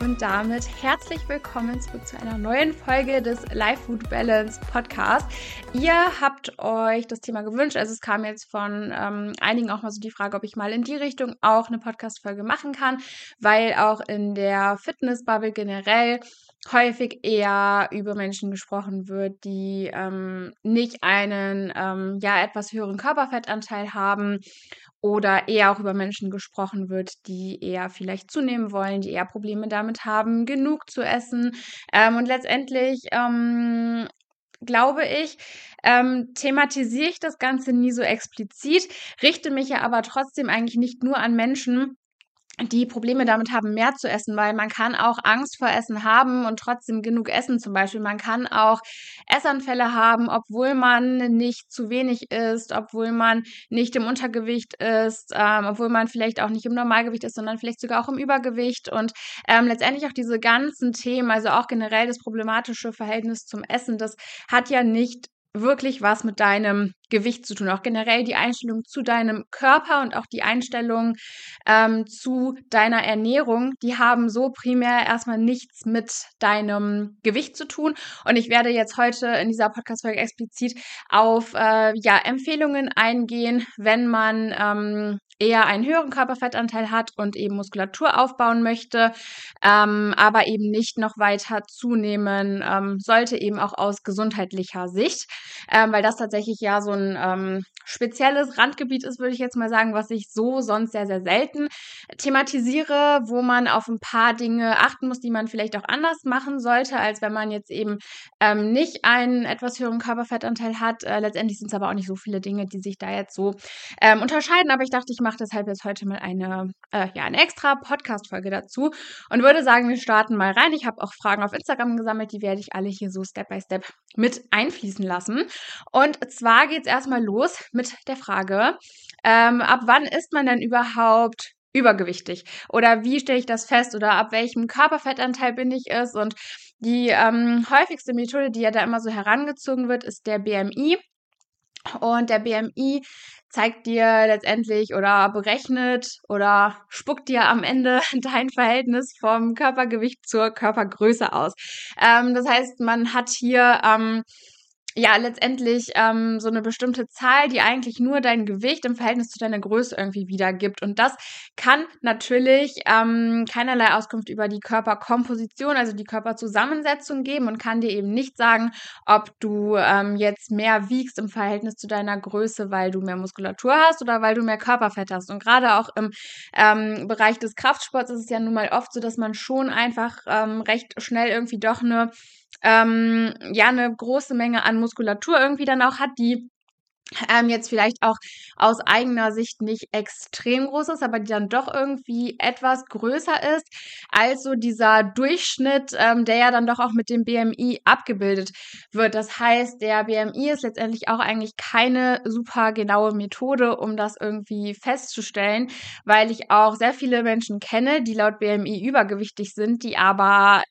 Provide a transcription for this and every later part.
Und damit herzlich willkommen zurück zu einer neuen Folge des Life Food Balance Podcast. Ihr habt euch das Thema gewünscht, also es kam jetzt von ähm, einigen auch mal so die Frage, ob ich mal in die Richtung auch eine Podcast-Folge machen kann, weil auch in der Fitness-Bubble generell häufig eher über Menschen gesprochen wird, die ähm, nicht einen ähm, ja etwas höheren Körperfettanteil haben oder eher auch über Menschen gesprochen wird, die eher vielleicht zunehmen wollen, die eher Probleme damit haben, genug zu essen. Ähm, und letztendlich ähm, glaube ich, ähm, thematisiere ich das Ganze nie so explizit, richte mich ja aber trotzdem eigentlich nicht nur an Menschen, die Probleme damit haben, mehr zu essen, weil man kann auch Angst vor Essen haben und trotzdem genug essen zum Beispiel. Man kann auch Essanfälle haben, obwohl man nicht zu wenig isst, obwohl man nicht im Untergewicht ist, ähm, obwohl man vielleicht auch nicht im Normalgewicht ist, sondern vielleicht sogar auch im Übergewicht. Und ähm, letztendlich auch diese ganzen Themen, also auch generell das problematische Verhältnis zum Essen, das hat ja nicht wirklich was mit deinem Gewicht zu tun. Auch generell die Einstellung zu deinem Körper und auch die Einstellung ähm, zu deiner Ernährung, die haben so primär erstmal nichts mit deinem Gewicht zu tun. Und ich werde jetzt heute in dieser Podcast-Folge explizit auf äh, ja, Empfehlungen eingehen, wenn man ähm, eher einen höheren Körperfettanteil hat und eben Muskulatur aufbauen möchte, ähm, aber eben nicht noch weiter zunehmen ähm, sollte, eben auch aus gesundheitlicher Sicht, ähm, weil das tatsächlich ja so ein ähm, spezielles Randgebiet ist, würde ich jetzt mal sagen, was ich so sonst sehr, sehr selten thematisiere, wo man auf ein paar Dinge achten muss, die man vielleicht auch anders machen sollte, als wenn man jetzt eben ähm, nicht einen etwas höheren Körperfettanteil hat. Äh, letztendlich sind es aber auch nicht so viele Dinge, die sich da jetzt so ähm, unterscheiden, aber ich dachte, ich mache deshalb jetzt heute mal eine, äh, ja, eine extra Podcast-Folge dazu und würde sagen, wir starten mal rein. Ich habe auch Fragen auf Instagram gesammelt, die werde ich alle hier so Step by Step mit einfließen lassen. Und zwar geht es erstmal los mit der Frage, ähm, ab wann ist man denn überhaupt übergewichtig? Oder wie stelle ich das fest? Oder ab welchem Körperfettanteil bin ich es? Und die ähm, häufigste Methode, die ja da immer so herangezogen wird, ist der BMI. Und der BMI zeigt dir letztendlich oder berechnet oder spuckt dir am Ende dein Verhältnis vom Körpergewicht zur Körpergröße aus. Ähm, das heißt, man hat hier ähm, ja letztendlich ähm, so eine bestimmte Zahl, die eigentlich nur dein Gewicht im Verhältnis zu deiner Größe irgendwie wiedergibt. Und das kann natürlich ähm, keinerlei Auskunft über die Körperkomposition, also die Körperzusammensetzung geben und kann dir eben nicht sagen, ob du ähm, jetzt mehr wiegst im Verhältnis zu deiner Größe, weil du mehr Muskulatur hast oder weil du mehr Körperfett hast. Und gerade auch im ähm, Bereich des Kraftsports ist es ja nun mal oft so, dass man schon einfach ähm, recht schnell irgendwie doch eine ähm, ja eine große Menge an Muskulatur irgendwie dann auch hat, die ähm, jetzt vielleicht auch aus eigener Sicht nicht extrem groß ist, aber die dann doch irgendwie etwas größer ist als so dieser Durchschnitt, ähm, der ja dann doch auch mit dem BMI abgebildet wird. Das heißt, der BMI ist letztendlich auch eigentlich keine super genaue Methode, um das irgendwie festzustellen, weil ich auch sehr viele Menschen kenne, die laut BMI übergewichtig sind, die aber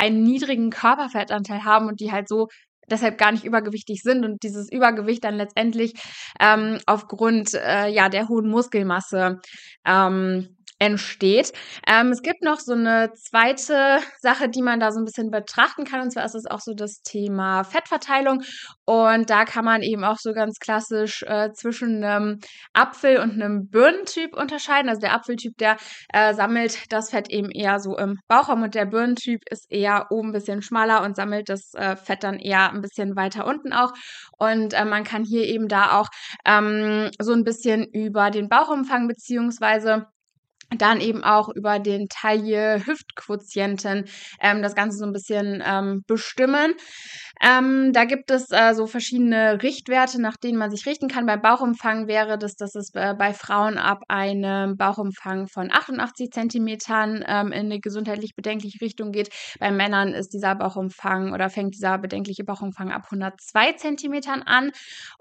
einen niedrigen Körperfettanteil haben und die halt so deshalb gar nicht übergewichtig sind und dieses Übergewicht dann letztendlich ähm, aufgrund äh, ja der hohen Muskelmasse ähm, entsteht. Ähm, es gibt noch so eine zweite Sache, die man da so ein bisschen betrachten kann. Und zwar ist es auch so das Thema Fettverteilung. Und da kann man eben auch so ganz klassisch äh, zwischen einem Apfel und einem Birnentyp unterscheiden. Also der Apfeltyp, der äh, sammelt das Fett eben eher so im Bauchraum und der Birnentyp ist eher oben ein bisschen schmaler und sammelt das äh, Fett dann eher ein bisschen weiter unten auch. Und äh, man kann hier eben da auch ähm, so ein bisschen über den Bauchumfang beziehungsweise dann eben auch über den Taille-Hüftquotienten ähm, das Ganze so ein bisschen ähm, bestimmen. Ähm, da gibt es äh, so verschiedene Richtwerte, nach denen man sich richten kann. Beim Bauchumfang wäre das, dass es äh, bei Frauen ab einem Bauchumfang von 88 Zentimetern ähm, in eine gesundheitlich bedenkliche Richtung geht. Bei Männern ist dieser Bauchumfang oder fängt dieser bedenkliche Bauchumfang ab 102 Zentimetern an.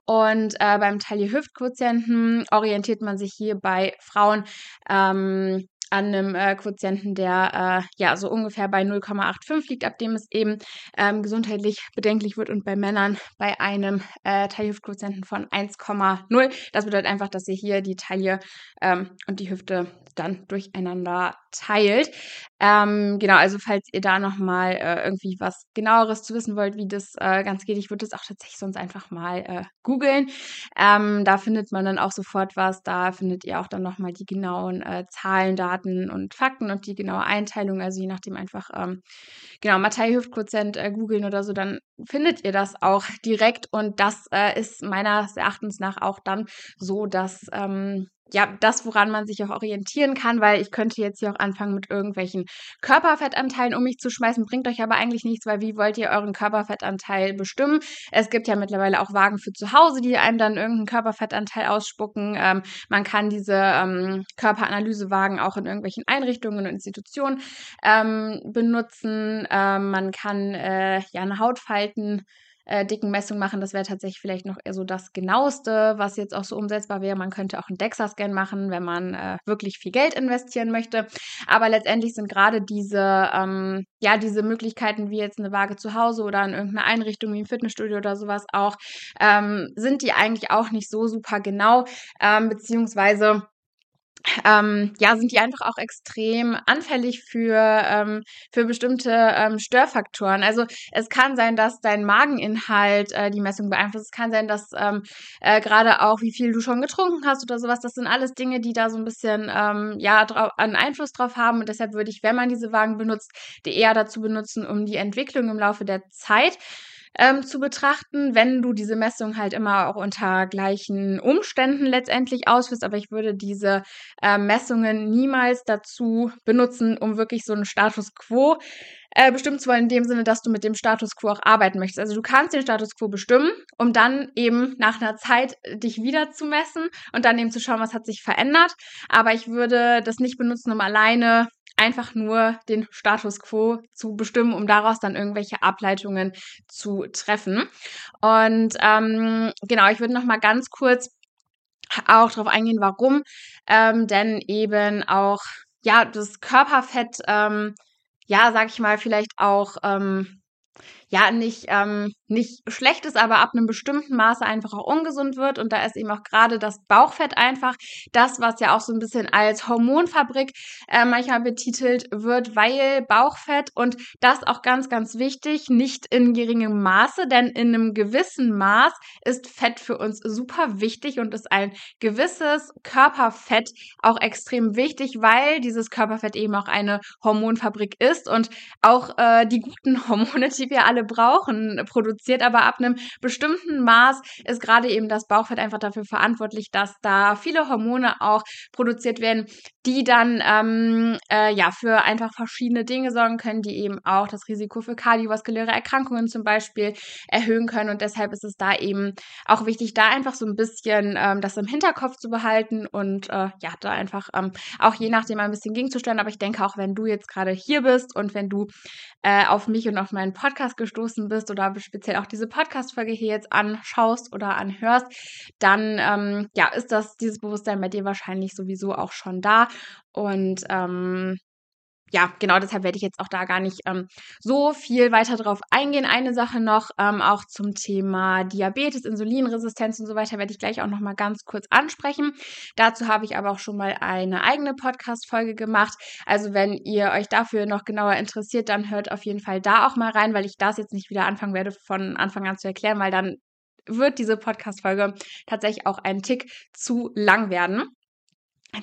Und äh, beim Taille-Hüft-Quotienten orientiert man sich hier bei Frauen ähm, an einem äh, Quotienten, der äh, ja so ungefähr bei 0,85 liegt, ab dem es eben ähm, gesundheitlich bedenklich wird und bei Männern bei einem äh, Taille-Hüft-Quotienten von 1,0. Das bedeutet einfach, dass ihr hier die Taille ähm, und die Hüfte dann durcheinander teilt. Ähm, genau, also falls ihr da nochmal äh, irgendwie was genaueres zu wissen wollt, wie das äh, ganz geht, ich würde das auch tatsächlich sonst einfach mal äh, googeln. Ähm, da findet man dann auch sofort was. Da findet ihr auch dann nochmal die genauen äh, Zahlen, Daten und Fakten und die genaue Einteilung. Also je nachdem einfach, ähm, genau, Matthei-Hüftquotient äh, googeln oder so, dann findet ihr das auch direkt. Und das äh, ist meines Erachtens nach auch dann so, dass ähm, ja, das, woran man sich auch orientieren kann, weil ich könnte jetzt hier auch anfangen mit irgendwelchen Körperfettanteilen um mich zu schmeißen, bringt euch aber eigentlich nichts, weil wie wollt ihr euren Körperfettanteil bestimmen? Es gibt ja mittlerweile auch Wagen für zu Hause, die einem dann irgendeinen Körperfettanteil ausspucken. Ähm, man kann diese ähm, Körperanalysewagen auch in irgendwelchen Einrichtungen und Institutionen ähm, benutzen. Ähm, man kann äh, ja eine Hautfalten äh, dicken Messung machen. Das wäre tatsächlich vielleicht noch eher so das Genaueste, was jetzt auch so umsetzbar wäre. Man könnte auch einen DEXA-Scan machen, wenn man äh, wirklich viel Geld investieren möchte. Aber letztendlich sind gerade diese, ähm, ja, diese Möglichkeiten wie jetzt eine Waage zu Hause oder in irgendeiner Einrichtung wie ein Fitnessstudio oder sowas auch, ähm, sind die eigentlich auch nicht so super genau, ähm, beziehungsweise ähm, ja, sind die einfach auch extrem anfällig für, ähm, für bestimmte ähm, Störfaktoren. Also es kann sein, dass dein Mageninhalt äh, die Messung beeinflusst. Es kann sein, dass ähm, äh, gerade auch, wie viel du schon getrunken hast oder sowas, das sind alles Dinge, die da so ein bisschen ähm, ja, einen Einfluss drauf haben. Und deshalb würde ich, wenn man diese Wagen benutzt, die eher dazu benutzen, um die Entwicklung im Laufe der Zeit ähm, zu betrachten, wenn du diese Messung halt immer auch unter gleichen Umständen letztendlich ausführst. Aber ich würde diese äh, Messungen niemals dazu benutzen, um wirklich so einen Status quo äh, bestimmen zu wollen, in dem Sinne, dass du mit dem Status quo auch arbeiten möchtest. Also du kannst den Status quo bestimmen, um dann eben nach einer Zeit dich wieder zu messen und dann eben zu schauen, was hat sich verändert. Aber ich würde das nicht benutzen, um alleine einfach nur den Status quo zu bestimmen, um daraus dann irgendwelche Ableitungen zu treffen. Und ähm, genau, ich würde noch mal ganz kurz auch darauf eingehen, warum, ähm, denn eben auch ja das Körperfett, ähm, ja, sag ich mal, vielleicht auch ähm, ja nicht, ähm, nicht schlecht ist, aber ab einem bestimmten Maße einfach auch ungesund wird. Und da ist eben auch gerade das Bauchfett einfach das, was ja auch so ein bisschen als Hormonfabrik äh, manchmal betitelt wird, weil Bauchfett und das auch ganz, ganz wichtig, nicht in geringem Maße, denn in einem gewissen Maß ist Fett für uns super wichtig und ist ein gewisses Körperfett auch extrem wichtig, weil dieses Körperfett eben auch eine Hormonfabrik ist und auch äh, die guten Hormone, die wir alle alle brauchen, produziert. Aber ab einem bestimmten Maß ist gerade eben das Bauchfett einfach dafür verantwortlich, dass da viele Hormone auch produziert werden, die dann ähm, äh, ja für einfach verschiedene Dinge sorgen können, die eben auch das Risiko für kardiovaskuläre Erkrankungen zum Beispiel erhöhen können. Und deshalb ist es da eben auch wichtig, da einfach so ein bisschen ähm, das im Hinterkopf zu behalten und äh, ja, da einfach ähm, auch je nachdem ein bisschen gegenzustellen. Aber ich denke auch, wenn du jetzt gerade hier bist und wenn du äh, auf mich und auf meinen Podcast gestoßen bist oder speziell auch diese Podcast-Folge hier jetzt anschaust oder anhörst, dann ähm, ja, ist das dieses Bewusstsein bei dir wahrscheinlich sowieso auch schon da. Und ähm, ja, genau deshalb werde ich jetzt auch da gar nicht ähm, so viel weiter drauf eingehen. Eine Sache noch, ähm, auch zum Thema Diabetes, Insulinresistenz und so weiter, werde ich gleich auch noch mal ganz kurz ansprechen. Dazu habe ich aber auch schon mal eine eigene Podcast-Folge gemacht. Also wenn ihr euch dafür noch genauer interessiert, dann hört auf jeden Fall da auch mal rein, weil ich das jetzt nicht wieder anfangen werde, von Anfang an zu erklären, weil dann wird diese Podcast-Folge tatsächlich auch ein Tick zu lang werden.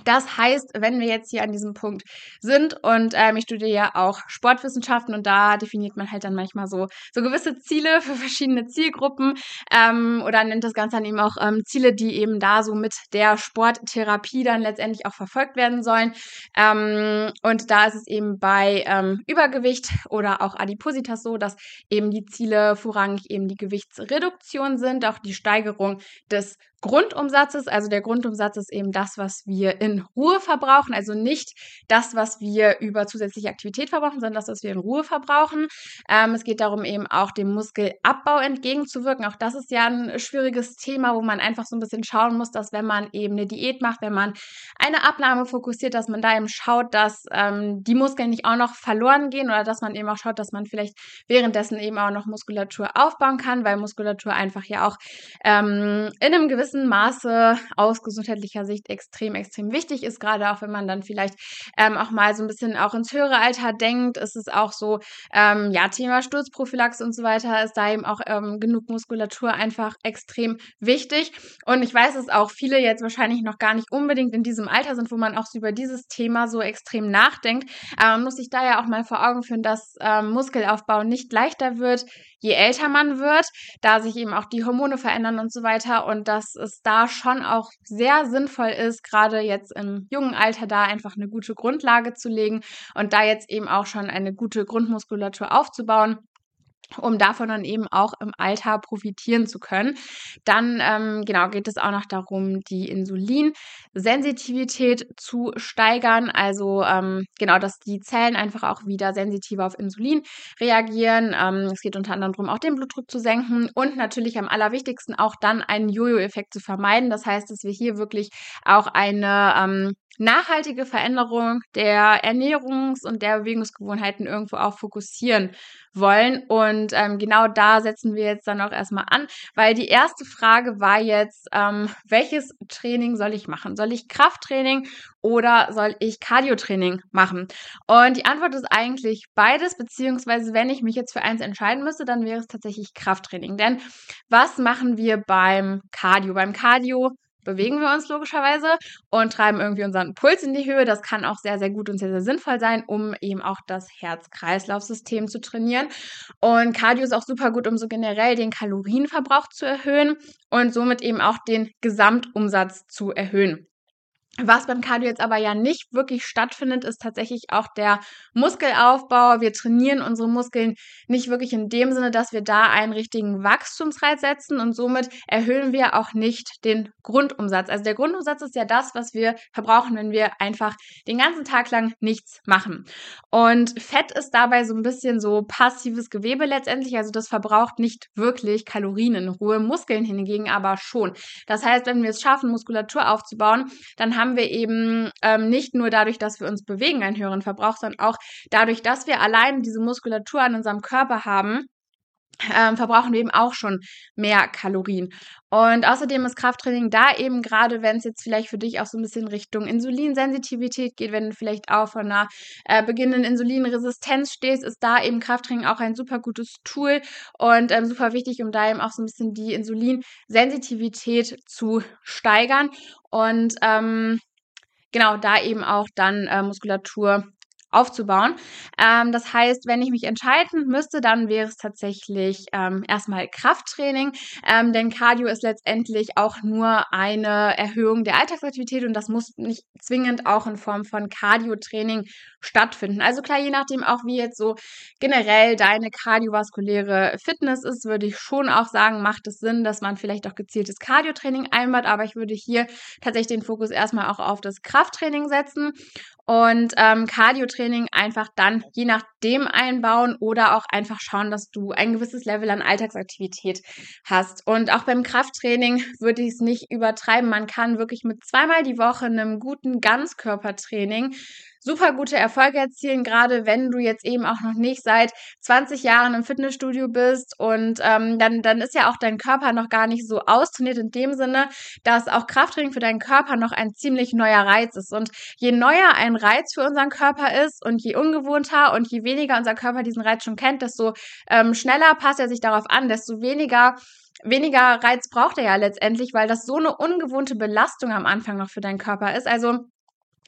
Das heißt, wenn wir jetzt hier an diesem Punkt sind und ähm, ich studiere ja auch Sportwissenschaften und da definiert man halt dann manchmal so, so gewisse Ziele für verschiedene Zielgruppen ähm, oder nennt das Ganze dann eben auch ähm, Ziele, die eben da so mit der Sporttherapie dann letztendlich auch verfolgt werden sollen. Ähm, und da ist es eben bei ähm, Übergewicht oder auch Adipositas so, dass eben die Ziele vorrangig eben die Gewichtsreduktion sind, auch die Steigerung des Grundumsatzes. Also der Grundumsatz ist eben das, was wir in Ruhe verbrauchen. Also nicht das, was wir über zusätzliche Aktivität verbrauchen, sondern das, was wir in Ruhe verbrauchen. Ähm, es geht darum, eben auch dem Muskelabbau entgegenzuwirken. Auch das ist ja ein schwieriges Thema, wo man einfach so ein bisschen schauen muss, dass wenn man eben eine Diät macht, wenn man eine Abnahme fokussiert, dass man da eben schaut, dass ähm, die Muskeln nicht auch noch verloren gehen oder dass man eben auch schaut, dass man vielleicht währenddessen eben auch noch Muskulatur aufbauen kann, weil Muskulatur einfach ja auch ähm, in einem gewissen gewissem Maße aus gesundheitlicher Sicht extrem, extrem wichtig ist, gerade auch wenn man dann vielleicht ähm, auch mal so ein bisschen auch ins höhere Alter denkt, ist es auch so, ähm, ja, Thema Sturzprophylaxe und so weiter, ist da eben auch ähm, genug Muskulatur einfach extrem wichtig. Und ich weiß, dass auch viele jetzt wahrscheinlich noch gar nicht unbedingt in diesem Alter sind, wo man auch so über dieses Thema so extrem nachdenkt. Aber man muss sich da ja auch mal vor Augen führen, dass ähm, Muskelaufbau nicht leichter wird, je älter man wird, da sich eben auch die Hormone verändern und so weiter und dass es da schon auch sehr sinnvoll ist, gerade jetzt im jungen Alter da einfach eine gute Grundlage zu legen und da jetzt eben auch schon eine gute Grundmuskulatur aufzubauen um davon dann eben auch im Alter profitieren zu können. Dann ähm, genau geht es auch noch darum, die Insulinsensitivität zu steigern. Also ähm, genau, dass die Zellen einfach auch wieder sensitiver auf Insulin reagieren. Ähm, es geht unter anderem darum, auch den Blutdruck zu senken und natürlich am allerwichtigsten auch dann einen Jojo-Effekt zu vermeiden. Das heißt, dass wir hier wirklich auch eine ähm, nachhaltige Veränderung der Ernährungs- und der Bewegungsgewohnheiten irgendwo auch fokussieren wollen. Und ähm, genau da setzen wir jetzt dann auch erstmal an, weil die erste Frage war jetzt, ähm, welches Training soll ich machen? Soll ich Krafttraining oder soll ich Cardiotraining machen? Und die Antwort ist eigentlich beides, beziehungsweise wenn ich mich jetzt für eins entscheiden müsste, dann wäre es tatsächlich Krafttraining. Denn was machen wir beim Cardio? Beim Cardio bewegen wir uns logischerweise und treiben irgendwie unseren Puls in die Höhe. Das kann auch sehr, sehr gut und sehr, sehr sinnvoll sein, um eben auch das Herz-Kreislauf-System zu trainieren. Und Cardio ist auch super gut, um so generell den Kalorienverbrauch zu erhöhen und somit eben auch den Gesamtumsatz zu erhöhen. Was beim Cardio jetzt aber ja nicht wirklich stattfindet, ist tatsächlich auch der Muskelaufbau. Wir trainieren unsere Muskeln nicht wirklich in dem Sinne, dass wir da einen richtigen Wachstumsreiz setzen und somit erhöhen wir auch nicht den Grundumsatz. Also der Grundumsatz ist ja das, was wir verbrauchen, wenn wir einfach den ganzen Tag lang nichts machen. Und Fett ist dabei so ein bisschen so passives Gewebe letztendlich. Also das verbraucht nicht wirklich Kalorien in Ruhe, Muskeln hingegen aber schon. Das heißt, wenn wir es schaffen, Muskulatur aufzubauen, dann haben haben wir eben ähm, nicht nur dadurch, dass wir uns bewegen, einen höheren Verbrauch, sondern auch dadurch, dass wir allein diese Muskulatur an unserem Körper haben, ähm, verbrauchen wir eben auch schon mehr Kalorien. Und außerdem ist Krafttraining da eben gerade, wenn es jetzt vielleicht für dich auch so ein bisschen Richtung Insulinsensitivität geht, wenn du vielleicht auch von einer äh, beginnenden Insulinresistenz stehst, ist da eben Krafttraining auch ein super gutes Tool und ähm, super wichtig, um da eben auch so ein bisschen die Insulinsensitivität zu steigern und ähm, genau da eben auch dann äh, Muskulatur aufzubauen. Ähm, das heißt, wenn ich mich entscheiden müsste, dann wäre es tatsächlich ähm, erstmal Krafttraining, ähm, denn Cardio ist letztendlich auch nur eine Erhöhung der Alltagsaktivität und das muss nicht zwingend auch in Form von Cardio-Training stattfinden. Also klar, je nachdem auch wie jetzt so generell deine kardiovaskuläre Fitness ist, würde ich schon auch sagen, macht es Sinn, dass man vielleicht auch gezieltes Cardio-Training einbaut, aber ich würde hier tatsächlich den Fokus erstmal auch auf das Krafttraining setzen und ähm, Cardio-Training einfach dann je nachdem einbauen oder auch einfach schauen, dass du ein gewisses Level an Alltagsaktivität hast. Und auch beim Krafttraining würde ich es nicht übertreiben. Man kann wirklich mit zweimal die Woche einem guten Ganzkörpertraining super gute Erfolge erzielen, gerade wenn du jetzt eben auch noch nicht seit 20 Jahren im Fitnessstudio bist und ähm, dann, dann ist ja auch dein Körper noch gar nicht so austrainiert in dem Sinne, dass auch Krafttraining für deinen Körper noch ein ziemlich neuer Reiz ist. Und je neuer ein Reiz für unseren Körper ist und je ungewohnter und je weniger unser Körper diesen Reiz schon kennt, desto ähm, schneller passt er sich darauf an, desto weniger weniger Reiz braucht er ja letztendlich, weil das so eine ungewohnte Belastung am Anfang noch für deinen Körper ist. Also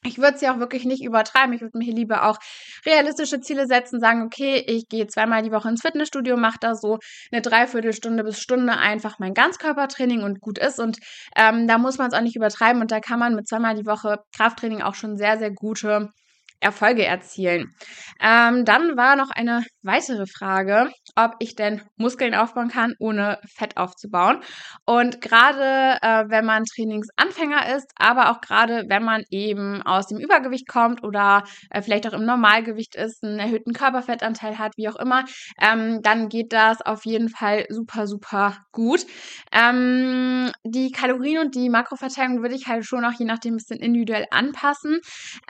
ich würde es ja auch wirklich nicht übertreiben. Ich würde mir hier lieber auch realistische Ziele setzen, sagen, okay, ich gehe zweimal die Woche ins Fitnessstudio, mache da so eine Dreiviertelstunde bis Stunde einfach mein Ganzkörpertraining und gut ist. Und ähm, da muss man es auch nicht übertreiben. Und da kann man mit zweimal die Woche Krafttraining auch schon sehr, sehr gute Erfolge erzielen. Ähm, dann war noch eine weitere Frage, ob ich denn Muskeln aufbauen kann, ohne Fett aufzubauen. Und gerade äh, wenn man Trainingsanfänger ist, aber auch gerade wenn man eben aus dem Übergewicht kommt oder äh, vielleicht auch im Normalgewicht ist, einen erhöhten Körperfettanteil hat, wie auch immer, ähm, dann geht das auf jeden Fall super, super gut. Ähm, die Kalorien und die Makroverteilung würde ich halt schon auch je nachdem ein bisschen individuell anpassen.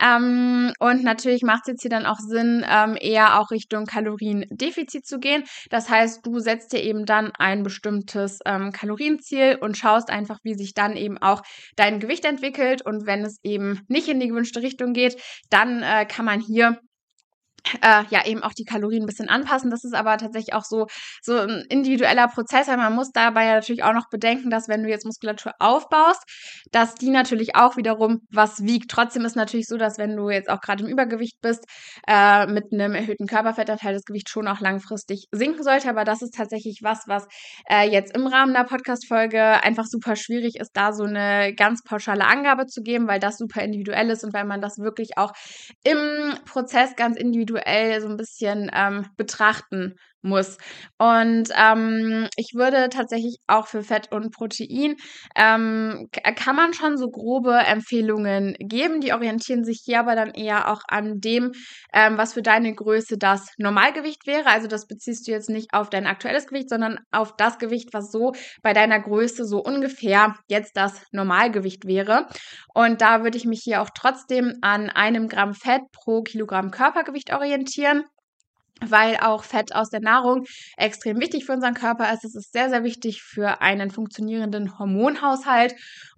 Ähm, und und natürlich macht es jetzt hier dann auch Sinn, ähm, eher auch Richtung Kaloriendefizit zu gehen. Das heißt, du setzt dir eben dann ein bestimmtes ähm, Kalorienziel und schaust einfach, wie sich dann eben auch dein Gewicht entwickelt. Und wenn es eben nicht in die gewünschte Richtung geht, dann äh, kann man hier äh, ja eben auch die Kalorien ein bisschen anpassen. Das ist aber tatsächlich auch so, so ein individueller Prozess. Man muss dabei natürlich auch noch bedenken, dass wenn du jetzt Muskulatur aufbaust, dass die natürlich auch wiederum was wiegt. Trotzdem ist natürlich so, dass wenn du jetzt auch gerade im Übergewicht bist, äh, mit einem erhöhten Körperfettanteil das Gewicht schon auch langfristig sinken sollte. Aber das ist tatsächlich was, was äh, jetzt im Rahmen der Podcast-Folge einfach super schwierig ist, da so eine ganz pauschale Angabe zu geben, weil das super individuell ist und weil man das wirklich auch im Prozess ganz individuell individuell so ein bisschen ähm, betrachten muss. Und ähm, ich würde tatsächlich auch für Fett und Protein, ähm, kann man schon so grobe Empfehlungen geben. Die orientieren sich hier aber dann eher auch an dem, ähm, was für deine Größe das Normalgewicht wäre. Also das beziehst du jetzt nicht auf dein aktuelles Gewicht, sondern auf das Gewicht, was so bei deiner Größe so ungefähr jetzt das Normalgewicht wäre. Und da würde ich mich hier auch trotzdem an einem Gramm Fett pro Kilogramm Körpergewicht orientieren weil auch Fett aus der Nahrung extrem wichtig für unseren Körper ist. Es ist sehr, sehr wichtig für einen funktionierenden Hormonhaushalt.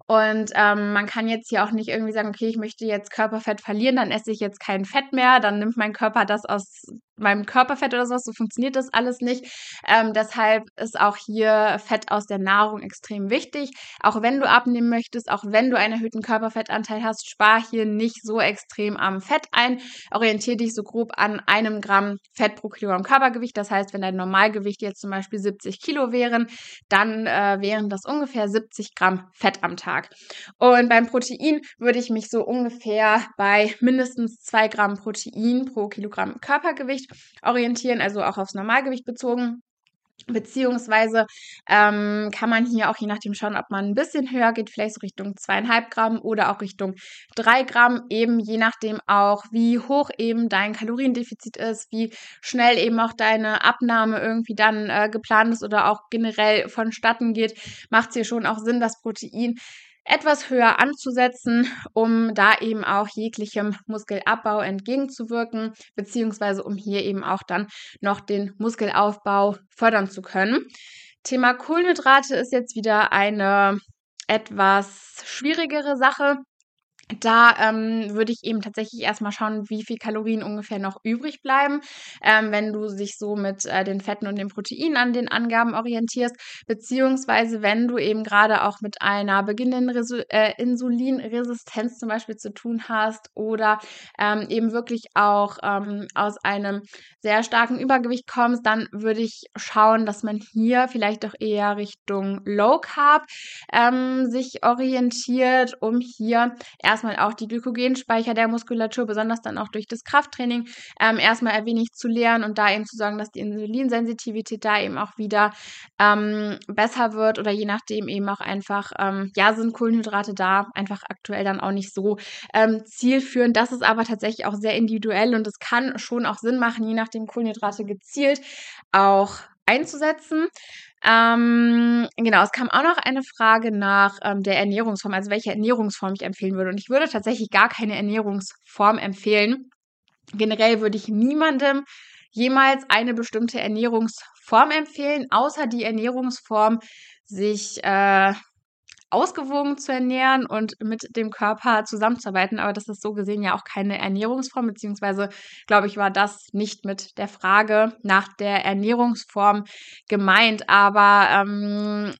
Und ähm, man kann jetzt hier auch nicht irgendwie sagen, okay, ich möchte jetzt Körperfett verlieren, dann esse ich jetzt kein Fett mehr, dann nimmt mein Körper das aus meinem Körperfett oder sowas. So funktioniert das alles nicht. Ähm, deshalb ist auch hier Fett aus der Nahrung extrem wichtig. Auch wenn du abnehmen möchtest, auch wenn du einen erhöhten Körperfettanteil hast, spar hier nicht so extrem am Fett ein. Orientiere dich so grob an einem Gramm Fett pro Kilogramm Körpergewicht. Das heißt, wenn dein Normalgewicht jetzt zum Beispiel 70 Kilo wären, dann äh, wären das ungefähr 70 Gramm Fett am Tag. Und beim Protein würde ich mich so ungefähr bei mindestens 2 Gramm Protein pro Kilogramm Körpergewicht orientieren, also auch aufs Normalgewicht bezogen. Beziehungsweise ähm, kann man hier auch je nachdem schauen, ob man ein bisschen höher geht, vielleicht so Richtung zweieinhalb Gramm oder auch Richtung drei Gramm, eben je nachdem auch, wie hoch eben dein Kaloriendefizit ist, wie schnell eben auch deine Abnahme irgendwie dann äh, geplant ist oder auch generell vonstatten geht, macht es hier schon auch Sinn, das Protein etwas höher anzusetzen, um da eben auch jeglichem Muskelabbau entgegenzuwirken, beziehungsweise um hier eben auch dann noch den Muskelaufbau fördern zu können. Thema Kohlenhydrate ist jetzt wieder eine etwas schwierigere Sache. Da ähm, würde ich eben tatsächlich erstmal schauen, wie viel Kalorien ungefähr noch übrig bleiben, ähm, wenn du dich so mit äh, den Fetten und den Proteinen an den Angaben orientierst, beziehungsweise wenn du eben gerade auch mit einer beginnenden Resu äh, Insulinresistenz zum Beispiel zu tun hast oder ähm, eben wirklich auch ähm, aus einem sehr starken Übergewicht kommst, dann würde ich schauen, dass man hier vielleicht doch eher Richtung Low Carb ähm, sich orientiert, um hier erst erstmal auch die Glykogenspeicher der Muskulatur, besonders dann auch durch das Krafttraining, ähm, erstmal ein wenig zu leeren und da eben zu sagen, dass die Insulinsensitivität da eben auch wieder ähm, besser wird oder je nachdem eben auch einfach, ähm, ja, sind Kohlenhydrate da einfach aktuell dann auch nicht so ähm, zielführend. Das ist aber tatsächlich auch sehr individuell und es kann schon auch Sinn machen, je nachdem Kohlenhydrate gezielt auch einzusetzen. Ähm, genau, es kam auch noch eine Frage nach ähm, der Ernährungsform, also welche Ernährungsform ich empfehlen würde. Und ich würde tatsächlich gar keine Ernährungsform empfehlen. Generell würde ich niemandem jemals eine bestimmte Ernährungsform empfehlen, außer die Ernährungsform sich äh, ausgewogen zu ernähren und mit dem Körper zusammenzuarbeiten. Aber das ist so gesehen ja auch keine Ernährungsform, beziehungsweise glaube ich, war das nicht mit der Frage nach der Ernährungsform gemeint. Aber ähm,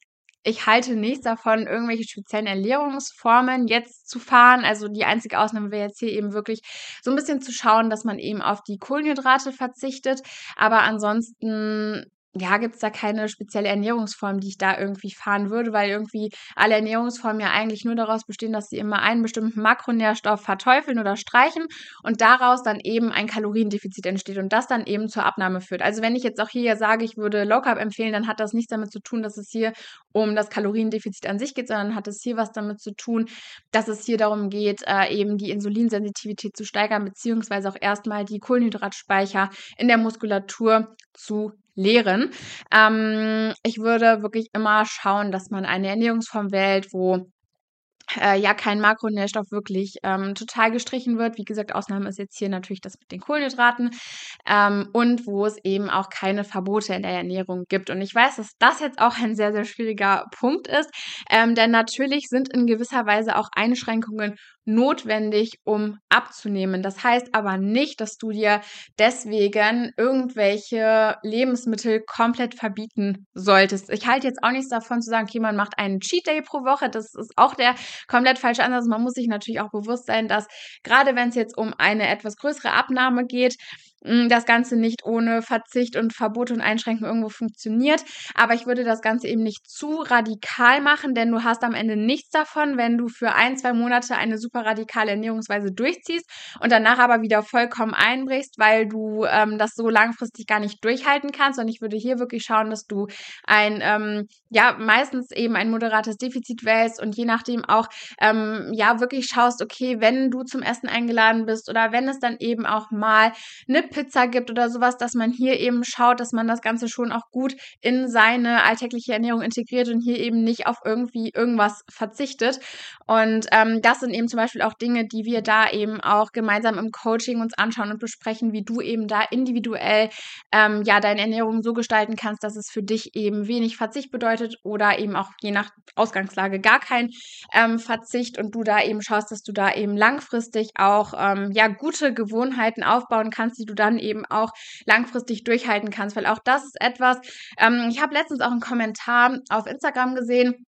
ich halte nichts davon, irgendwelche speziellen Ernährungsformen jetzt zu fahren. Also die einzige Ausnahme wäre jetzt hier eben wirklich so ein bisschen zu schauen, dass man eben auf die Kohlenhydrate verzichtet. Aber ansonsten ja, gibt's da keine spezielle Ernährungsform, die ich da irgendwie fahren würde, weil irgendwie alle Ernährungsformen ja eigentlich nur daraus bestehen, dass sie immer einen bestimmten Makronährstoff verteufeln oder streichen und daraus dann eben ein Kaloriendefizit entsteht und das dann eben zur Abnahme führt. Also wenn ich jetzt auch hier sage, ich würde Low Carb empfehlen, dann hat das nichts damit zu tun, dass es hier um das Kaloriendefizit an sich geht, sondern hat es hier was damit zu tun, dass es hier darum geht, äh, eben die Insulinsensitivität zu steigern, beziehungsweise auch erstmal die Kohlenhydratspeicher in der Muskulatur zu lehren. Ähm, ich würde wirklich immer schauen, dass man eine Ernährungsform wählt, wo äh, ja kein Makronährstoff wirklich ähm, total gestrichen wird. Wie gesagt, Ausnahme ist jetzt hier natürlich das mit den Kohlenhydraten ähm, und wo es eben auch keine Verbote in der Ernährung gibt. Und ich weiß, dass das jetzt auch ein sehr, sehr schwieriger Punkt ist, ähm, denn natürlich sind in gewisser Weise auch Einschränkungen notwendig, um abzunehmen. Das heißt aber nicht, dass du dir deswegen irgendwelche Lebensmittel komplett verbieten solltest. Ich halte jetzt auch nichts davon zu sagen, okay, man macht einen Cheat Day pro Woche. Das ist auch der komplett falsche Ansatz. Man muss sich natürlich auch bewusst sein, dass gerade wenn es jetzt um eine etwas größere Abnahme geht, das Ganze nicht ohne Verzicht und Verbot und Einschränken irgendwo funktioniert. Aber ich würde das Ganze eben nicht zu radikal machen, denn du hast am Ende nichts davon, wenn du für ein, zwei Monate eine super radikale Ernährungsweise durchziehst und danach aber wieder vollkommen einbrichst, weil du ähm, das so langfristig gar nicht durchhalten kannst. Und ich würde hier wirklich schauen, dass du ein, ähm, ja, meistens eben ein moderates Defizit wählst und je nachdem auch, ähm, ja, wirklich schaust, okay, wenn du zum Essen eingeladen bist oder wenn es dann eben auch mal eine Pizza gibt oder sowas, dass man hier eben schaut, dass man das Ganze schon auch gut in seine alltägliche Ernährung integriert und hier eben nicht auf irgendwie irgendwas verzichtet. Und ähm, das sind eben zum Beispiel auch Dinge, die wir da eben auch gemeinsam im Coaching uns anschauen und besprechen, wie du eben da individuell ähm, ja deine Ernährung so gestalten kannst, dass es für dich eben wenig Verzicht bedeutet oder eben auch je nach Ausgangslage gar kein ähm, Verzicht und du da eben schaust, dass du da eben langfristig auch ähm, ja gute Gewohnheiten aufbauen kannst, die du dann eben auch langfristig durchhalten kannst, weil auch das ist etwas, ähm, ich habe letztens auch einen Kommentar auf Instagram gesehen,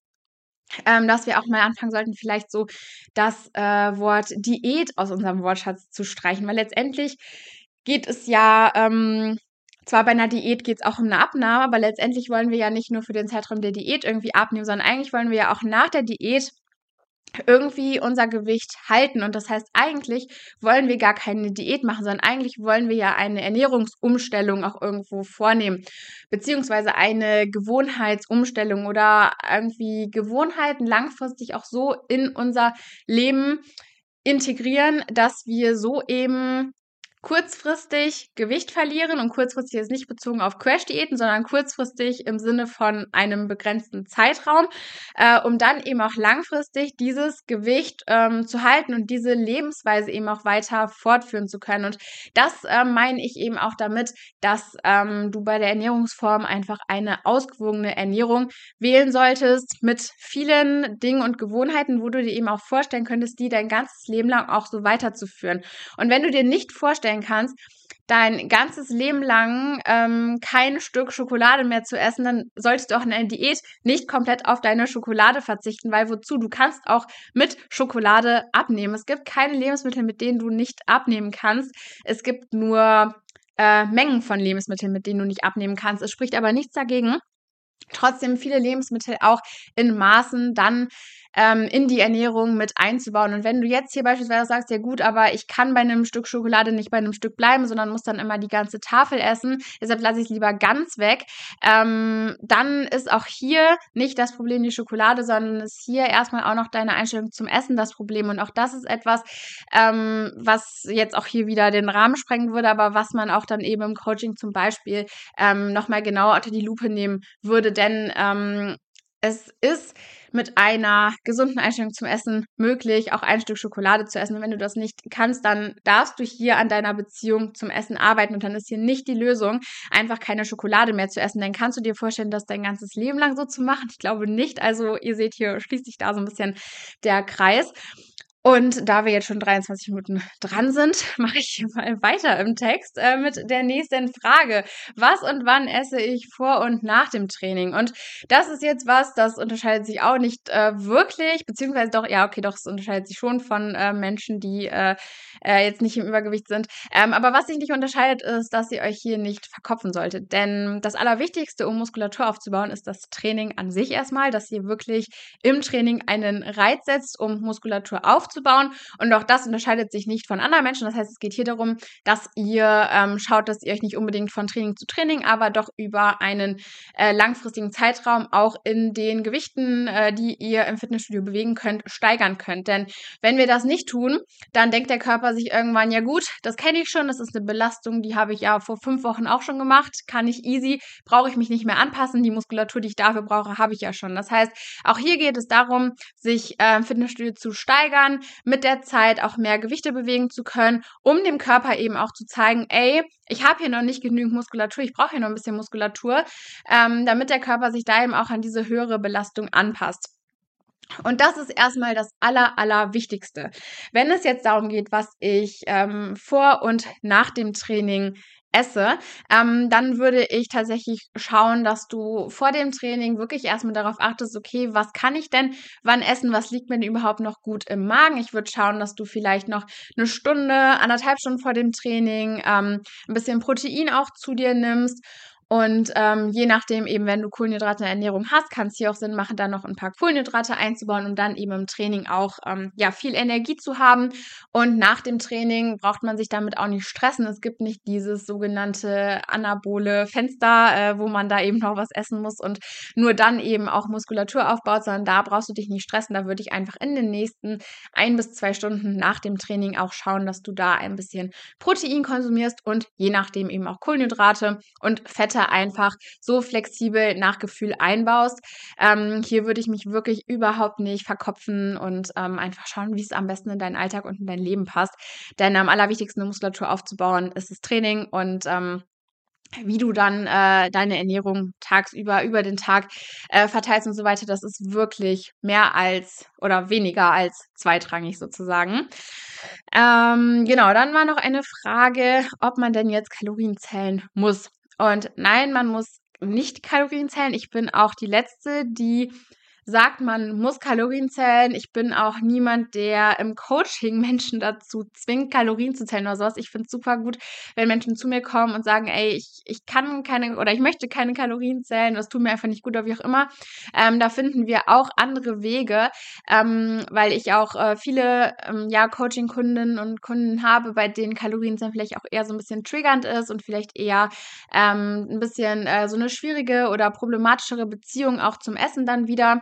ähm, dass wir auch mal anfangen sollten, vielleicht so das äh, Wort Diät aus unserem Wortschatz zu streichen, weil letztendlich geht es ja, ähm, zwar bei einer Diät geht es auch um eine Abnahme, aber letztendlich wollen wir ja nicht nur für den Zeitraum der Diät irgendwie abnehmen, sondern eigentlich wollen wir ja auch nach der Diät irgendwie unser Gewicht halten. Und das heißt, eigentlich wollen wir gar keine Diät machen, sondern eigentlich wollen wir ja eine Ernährungsumstellung auch irgendwo vornehmen, beziehungsweise eine Gewohnheitsumstellung oder irgendwie Gewohnheiten langfristig auch so in unser Leben integrieren, dass wir so eben kurzfristig Gewicht verlieren und kurzfristig ist nicht bezogen auf Crash-Diäten, sondern kurzfristig im Sinne von einem begrenzten Zeitraum, äh, um dann eben auch langfristig dieses Gewicht ähm, zu halten und diese Lebensweise eben auch weiter fortführen zu können. Und das äh, meine ich eben auch damit, dass ähm, du bei der Ernährungsform einfach eine ausgewogene Ernährung wählen solltest mit vielen Dingen und Gewohnheiten, wo du dir eben auch vorstellen könntest, die dein ganzes Leben lang auch so weiterzuführen. Und wenn du dir nicht vorstellen vorstellen kannst, dein ganzes Leben lang ähm, kein Stück Schokolade mehr zu essen, dann solltest du auch in einer Diät nicht komplett auf deine Schokolade verzichten, weil wozu? Du kannst auch mit Schokolade abnehmen. Es gibt keine Lebensmittel, mit denen du nicht abnehmen kannst. Es gibt nur äh, Mengen von Lebensmitteln, mit denen du nicht abnehmen kannst. Es spricht aber nichts dagegen, trotzdem viele Lebensmittel auch in Maßen dann ähm, in die Ernährung mit einzubauen. Und wenn du jetzt hier beispielsweise sagst, ja gut, aber ich kann bei einem Stück Schokolade nicht bei einem Stück bleiben, sondern muss dann immer die ganze Tafel essen, deshalb lasse ich es lieber ganz weg, ähm, dann ist auch hier nicht das Problem die Schokolade, sondern ist hier erstmal auch noch deine Einstellung zum Essen das Problem. Und auch das ist etwas, ähm, was jetzt auch hier wieder den Rahmen sprengen würde, aber was man auch dann eben im Coaching zum Beispiel ähm, nochmal genauer unter die Lupe nehmen würde. Denn ähm, es ist mit einer gesunden Einstellung zum Essen möglich, auch ein Stück Schokolade zu essen. Und wenn du das nicht kannst, dann darfst du hier an deiner Beziehung zum Essen arbeiten. Und dann ist hier nicht die Lösung, einfach keine Schokolade mehr zu essen. Dann kannst du dir vorstellen, das dein ganzes Leben lang so zu machen. Ich glaube nicht. Also ihr seht hier schließt sich da so ein bisschen der Kreis. Und da wir jetzt schon 23 Minuten dran sind, mache ich mal weiter im Text äh, mit der nächsten Frage. Was und wann esse ich vor und nach dem Training? Und das ist jetzt was, das unterscheidet sich auch nicht äh, wirklich, beziehungsweise doch, ja, okay, doch, es unterscheidet sich schon von äh, Menschen, die äh, äh, jetzt nicht im Übergewicht sind. Ähm, aber was sich nicht unterscheidet, ist, dass ihr euch hier nicht verkopfen solltet. Denn das Allerwichtigste, um Muskulatur aufzubauen, ist das Training an sich erstmal, dass ihr wirklich im Training einen Reiz setzt, um Muskulatur aufzubauen. Und auch das unterscheidet sich nicht von anderen Menschen. Das heißt, es geht hier darum, dass ihr ähm, schaut, dass ihr euch nicht unbedingt von Training zu Training, aber doch über einen äh, langfristigen Zeitraum auch in den Gewichten, äh, die ihr im Fitnessstudio bewegen könnt, steigern könnt. Denn wenn wir das nicht tun, dann denkt der Körper sich irgendwann, ja gut, das kenne ich schon, das ist eine Belastung, die habe ich ja vor fünf Wochen auch schon gemacht, kann ich easy, brauche ich mich nicht mehr anpassen, die Muskulatur, die ich dafür brauche, habe ich ja schon. Das heißt, auch hier geht es darum, sich äh, Fitnessstudio zu steigern, mit der Zeit auch mehr Gewichte bewegen zu können, um dem Körper eben auch zu zeigen, ey, ich habe hier noch nicht genügend Muskulatur, ich brauche hier noch ein bisschen Muskulatur, ähm, damit der Körper sich da eben auch an diese höhere Belastung anpasst. Und das ist erstmal das Aller, Allerwichtigste. Wenn es jetzt darum geht, was ich ähm, vor und nach dem Training esse, ähm, dann würde ich tatsächlich schauen, dass du vor dem Training wirklich erstmal darauf achtest, okay, was kann ich denn wann essen, was liegt mir denn überhaupt noch gut im Magen. Ich würde schauen, dass du vielleicht noch eine Stunde, anderthalb Stunden vor dem Training ähm, ein bisschen Protein auch zu dir nimmst und ähm, je nachdem, eben wenn du Kohlenhydrate in der Ernährung hast, kann es hier auch Sinn machen, da noch ein paar Kohlenhydrate einzubauen, um dann eben im Training auch ähm, ja, viel Energie zu haben. Und nach dem Training braucht man sich damit auch nicht stressen. Es gibt nicht dieses sogenannte anabole Fenster, äh, wo man da eben noch was essen muss und nur dann eben auch Muskulatur aufbaut, sondern da brauchst du dich nicht stressen. Da würde ich einfach in den nächsten ein bis zwei Stunden nach dem Training auch schauen, dass du da ein bisschen Protein konsumierst und je nachdem eben auch Kohlenhydrate und Fette Werte einfach so flexibel nach Gefühl einbaust. Ähm, hier würde ich mich wirklich überhaupt nicht verkopfen und ähm, einfach schauen, wie es am besten in deinen Alltag und in dein Leben passt. Denn am allerwichtigsten, eine Muskulatur aufzubauen, ist das Training und ähm, wie du dann äh, deine Ernährung tagsüber, über den Tag äh, verteilst und so weiter, das ist wirklich mehr als oder weniger als zweitrangig sozusagen. Ähm, genau, dann war noch eine Frage, ob man denn jetzt Kalorien zählen muss. Und nein, man muss nicht Kalorien zählen. Ich bin auch die Letzte, die sagt, man muss Kalorien zählen. Ich bin auch niemand, der im Coaching Menschen dazu zwingt, Kalorien zu zählen oder sowas. Ich finde es super gut, wenn Menschen zu mir kommen und sagen, ey, ich, ich kann keine oder ich möchte keine Kalorien zählen, das tut mir einfach nicht gut oder wie auch immer. Ähm, da finden wir auch andere Wege, ähm, weil ich auch äh, viele ähm, ja, Coaching-Kundinnen und Kunden habe, bei denen Kalorien zählen vielleicht auch eher so ein bisschen triggernd ist und vielleicht eher ähm, ein bisschen äh, so eine schwierige oder problematischere Beziehung auch zum Essen dann wieder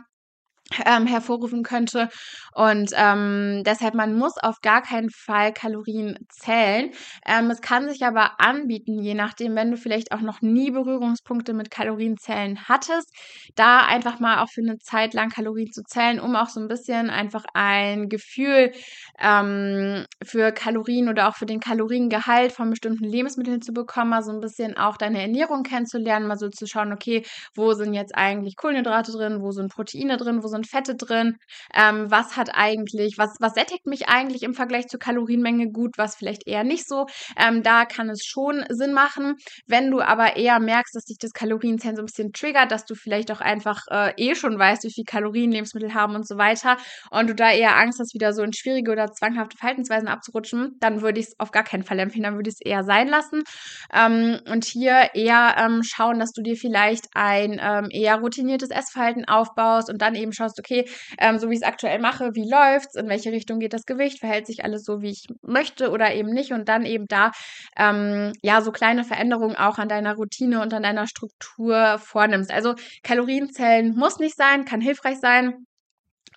ähm, hervorrufen könnte. Und ähm, deshalb, man muss auf gar keinen Fall Kalorien zählen. Ähm, es kann sich aber anbieten, je nachdem, wenn du vielleicht auch noch nie Berührungspunkte mit Kalorienzählen hattest, da einfach mal auch für eine Zeit lang Kalorien zu zählen, um auch so ein bisschen einfach ein Gefühl ähm, für Kalorien oder auch für den Kaloriengehalt von bestimmten Lebensmitteln zu bekommen, mal so ein bisschen auch deine Ernährung kennenzulernen, mal so zu schauen, okay, wo sind jetzt eigentlich Kohlenhydrate drin, wo sind Proteine drin, wo sind sind Fette drin? Ähm, was hat eigentlich, was, was sättigt mich eigentlich im Vergleich zur Kalorienmenge gut, was vielleicht eher nicht so? Ähm, da kann es schon Sinn machen. Wenn du aber eher merkst, dass dich das Kalorienzählen so ein bisschen triggert, dass du vielleicht auch einfach äh, eh schon weißt, wie viel Kalorien Lebensmittel haben und so weiter und du da eher Angst hast, wieder so in schwierige oder zwanghafte Verhaltensweisen abzurutschen, dann würde ich es auf gar keinen Fall empfehlen, dann würde ich es eher sein lassen ähm, und hier eher ähm, schauen, dass du dir vielleicht ein ähm, eher routiniertes Essverhalten aufbaust und dann eben schaust, schaust, okay, ähm, so wie ich es aktuell mache, wie läuft's, in welche Richtung geht das Gewicht, verhält sich alles so, wie ich möchte oder eben nicht und dann eben da ähm, ja so kleine Veränderungen auch an deiner Routine und an deiner Struktur vornimmst. Also Kalorienzellen muss nicht sein, kann hilfreich sein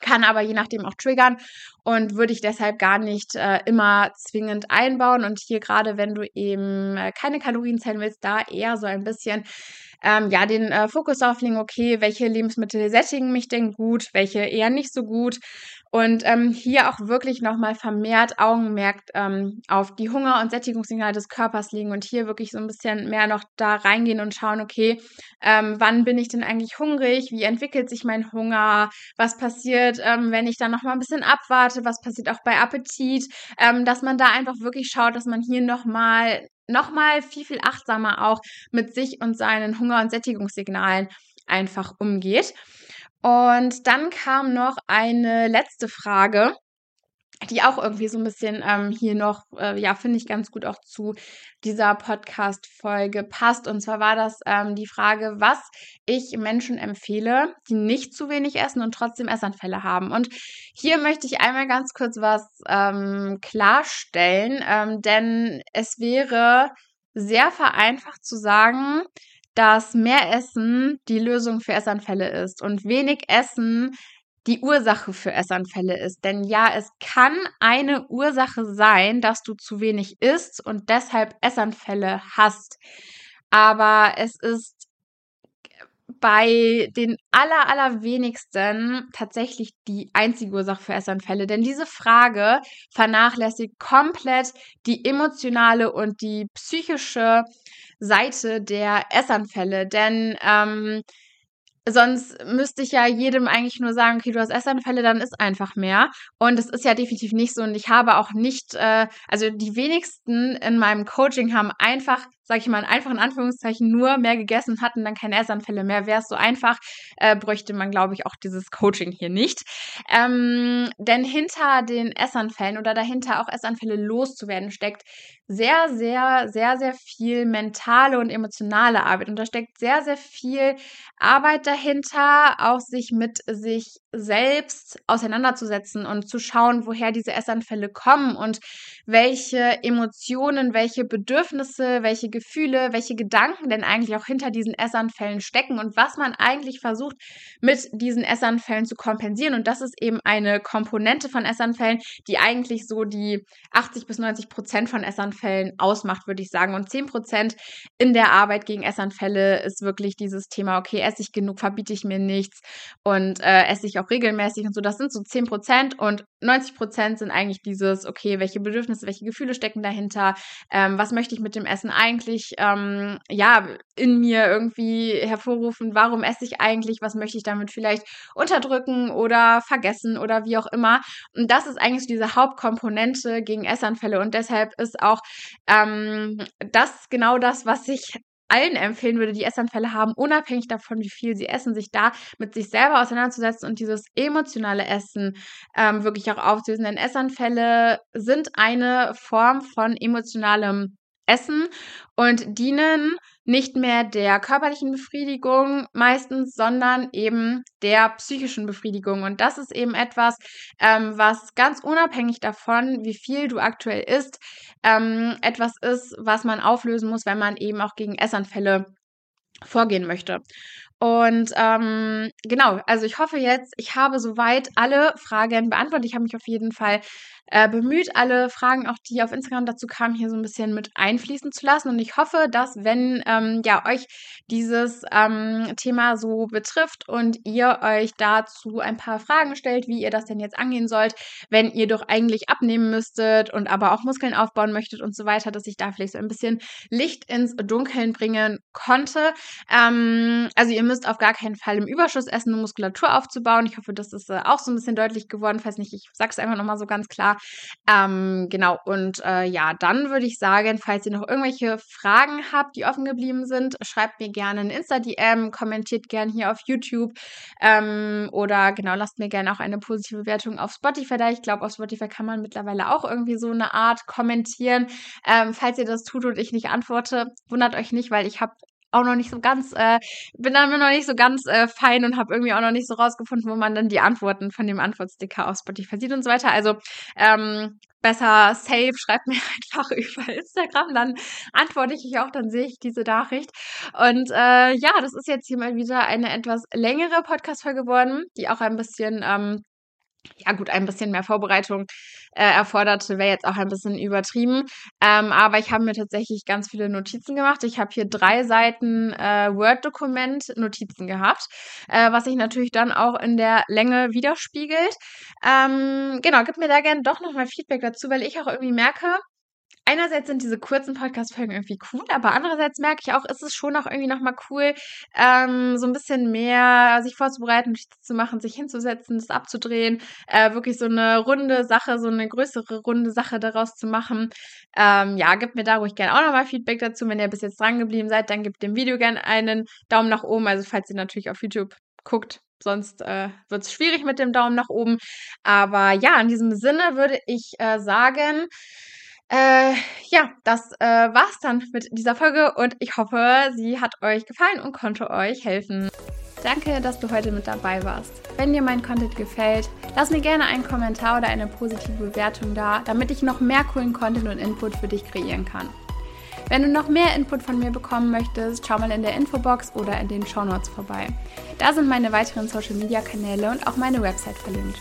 kann aber je nachdem auch triggern und würde ich deshalb gar nicht äh, immer zwingend einbauen. Und hier gerade, wenn du eben äh, keine Kalorien zählen willst, da eher so ein bisschen ähm, ja, den äh, Fokus darauf legen, okay, welche Lebensmittel sättigen mich denn gut, welche eher nicht so gut. Und ähm, hier auch wirklich nochmal vermehrt Augenmerk ähm, auf die Hunger- und Sättigungssignale des Körpers legen und hier wirklich so ein bisschen mehr noch da reingehen und schauen, okay, ähm, wann bin ich denn eigentlich hungrig? Wie entwickelt sich mein Hunger? Was passiert, ähm, wenn ich dann nochmal ein bisschen abwarte? Was passiert auch bei Appetit? Ähm, dass man da einfach wirklich schaut, dass man hier nochmal nochmal viel, viel achtsamer auch mit sich und seinen Hunger- und Sättigungssignalen einfach umgeht. Und dann kam noch eine letzte Frage, die auch irgendwie so ein bisschen ähm, hier noch, äh, ja, finde ich ganz gut auch zu dieser Podcast-Folge passt. Und zwar war das ähm, die Frage, was ich Menschen empfehle, die nicht zu wenig essen und trotzdem Essanfälle haben. Und hier möchte ich einmal ganz kurz was ähm, klarstellen, ähm, denn es wäre sehr vereinfacht zu sagen, dass mehr Essen die Lösung für Essanfälle ist und wenig Essen die Ursache für Essanfälle ist. Denn ja, es kann eine Ursache sein, dass du zu wenig isst und deshalb Essanfälle hast. Aber es ist bei den aller, allerwenigsten tatsächlich die einzige Ursache für Essanfälle. Denn diese Frage vernachlässigt komplett die emotionale und die psychische Seite der Essanfälle. Denn ähm, Sonst müsste ich ja jedem eigentlich nur sagen, okay, du hast Essanfälle, dann ist einfach mehr. Und es ist ja definitiv nicht so. Und ich habe auch nicht, äh, also die wenigsten in meinem Coaching haben einfach sag ich mal, einfach in Anführungszeichen nur mehr gegessen und hatten dann keine Essanfälle mehr. Wäre es so einfach, äh, bräuchte man, glaube ich, auch dieses Coaching hier nicht. Ähm, denn hinter den Essanfällen oder dahinter auch Essanfälle loszuwerden, steckt sehr, sehr, sehr, sehr viel mentale und emotionale Arbeit. Und da steckt sehr, sehr viel Arbeit dahinter, auch sich mit sich selbst auseinanderzusetzen und zu schauen, woher diese Essanfälle kommen und welche Emotionen, welche Bedürfnisse, welche Gefühle, welche Gedanken denn eigentlich auch hinter diesen Essanfällen stecken und was man eigentlich versucht mit diesen Essanfällen zu kompensieren. Und das ist eben eine Komponente von Essanfällen, die eigentlich so die 80 bis 90 Prozent von Essanfällen ausmacht, würde ich sagen. Und 10 Prozent in der Arbeit gegen Essanfälle ist wirklich dieses Thema, okay, esse ich genug, verbiete ich mir nichts und äh, esse ich auch regelmäßig und so. Das sind so 10 Prozent und 90 Prozent sind eigentlich dieses, okay, welche Bedürfnisse, welche Gefühle stecken dahinter, ähm, was möchte ich mit dem Essen eigentlich, ähm, ja, in mir irgendwie hervorrufen, warum esse ich eigentlich, was möchte ich damit vielleicht unterdrücken oder vergessen oder wie auch immer. Und das ist eigentlich so diese Hauptkomponente gegen Essanfälle und deshalb ist auch ähm, das genau das, was ich allen empfehlen würde, die Essanfälle haben, unabhängig davon, wie viel sie essen, sich da mit sich selber auseinanderzusetzen und dieses emotionale Essen ähm, wirklich auch aufzulösen. Denn Essanfälle sind eine Form von emotionalem Essen und dienen nicht mehr der körperlichen Befriedigung meistens, sondern eben der psychischen Befriedigung. Und das ist eben etwas, ähm, was ganz unabhängig davon, wie viel du aktuell isst, ähm, etwas ist, was man auflösen muss, wenn man eben auch gegen Essanfälle vorgehen möchte. Und ähm, genau, also ich hoffe jetzt, ich habe soweit alle Fragen beantwortet. Ich habe mich auf jeden Fall äh, bemüht, alle Fragen, auch die auf Instagram dazu kamen, hier so ein bisschen mit einfließen zu lassen. Und ich hoffe, dass, wenn ähm, ja euch dieses ähm, Thema so betrifft und ihr euch dazu ein paar Fragen stellt, wie ihr das denn jetzt angehen sollt, wenn ihr doch eigentlich abnehmen müsstet und aber auch Muskeln aufbauen möchtet und so weiter, dass ich da vielleicht so ein bisschen Licht ins Dunkeln bringen konnte. Ähm, also ihr müsst auf gar keinen Fall im Überschuss essen, um Muskulatur aufzubauen. Ich hoffe, das ist äh, auch so ein bisschen deutlich geworden. Falls nicht, ich sage es einfach nochmal so ganz klar. Ähm, genau, und äh, ja, dann würde ich sagen, falls ihr noch irgendwelche Fragen habt, die offen geblieben sind, schreibt mir gerne ein Insta-DM, kommentiert gerne hier auf YouTube ähm, oder genau, lasst mir gerne auch eine positive Bewertung auf Spotify da. Ich glaube, auf Spotify kann man mittlerweile auch irgendwie so eine Art kommentieren. Ähm, falls ihr das tut und ich nicht antworte, wundert euch nicht, weil ich habe auch noch nicht so ganz, äh, bin dann noch nicht so ganz äh, fein und habe irgendwie auch noch nicht so rausgefunden, wo man dann die Antworten von dem Antwortsticker auf Spotify sieht und so weiter. Also ähm, besser safe, schreibt mir einfach über Instagram, dann antworte ich auch, dann sehe ich diese Nachricht. Und äh, ja, das ist jetzt hier mal wieder eine etwas längere Podcast-Folge geworden, die auch ein bisschen ähm, ja gut, ein bisschen mehr Vorbereitung äh, erforderte, wäre jetzt auch ein bisschen übertrieben. Ähm, aber ich habe mir tatsächlich ganz viele Notizen gemacht. Ich habe hier drei Seiten äh, Word-Dokument Notizen gehabt, äh, was sich natürlich dann auch in der Länge widerspiegelt. Ähm, genau, gib mir da gerne doch nochmal Feedback dazu, weil ich auch irgendwie merke, einerseits sind diese kurzen Podcast-Folgen irgendwie cool, aber andererseits merke ich auch, ist es schon auch irgendwie nochmal cool, ähm, so ein bisschen mehr sich vorzubereiten, zu machen, sich hinzusetzen, das abzudrehen, äh, wirklich so eine runde Sache, so eine größere runde Sache daraus zu machen. Ähm, ja, gebt mir da ruhig gerne auch nochmal Feedback dazu. Wenn ihr bis jetzt dran geblieben seid, dann gebt dem Video gerne einen Daumen nach oben. Also falls ihr natürlich auf YouTube guckt, Sonst äh, wird es schwierig mit dem Daumen nach oben. Aber ja, in diesem Sinne würde ich äh, sagen, äh, ja, das äh, war's dann mit dieser Folge und ich hoffe, sie hat euch gefallen und konnte euch helfen. Danke, dass du heute mit dabei warst. Wenn dir mein Content gefällt, lass mir gerne einen Kommentar oder eine positive Bewertung da, damit ich noch mehr coolen Content und Input für dich kreieren kann. Wenn du noch mehr Input von mir bekommen möchtest, schau mal in der Infobox oder in den Show Notes vorbei. Da sind meine weiteren Social Media Kanäle und auch meine Website verlinkt.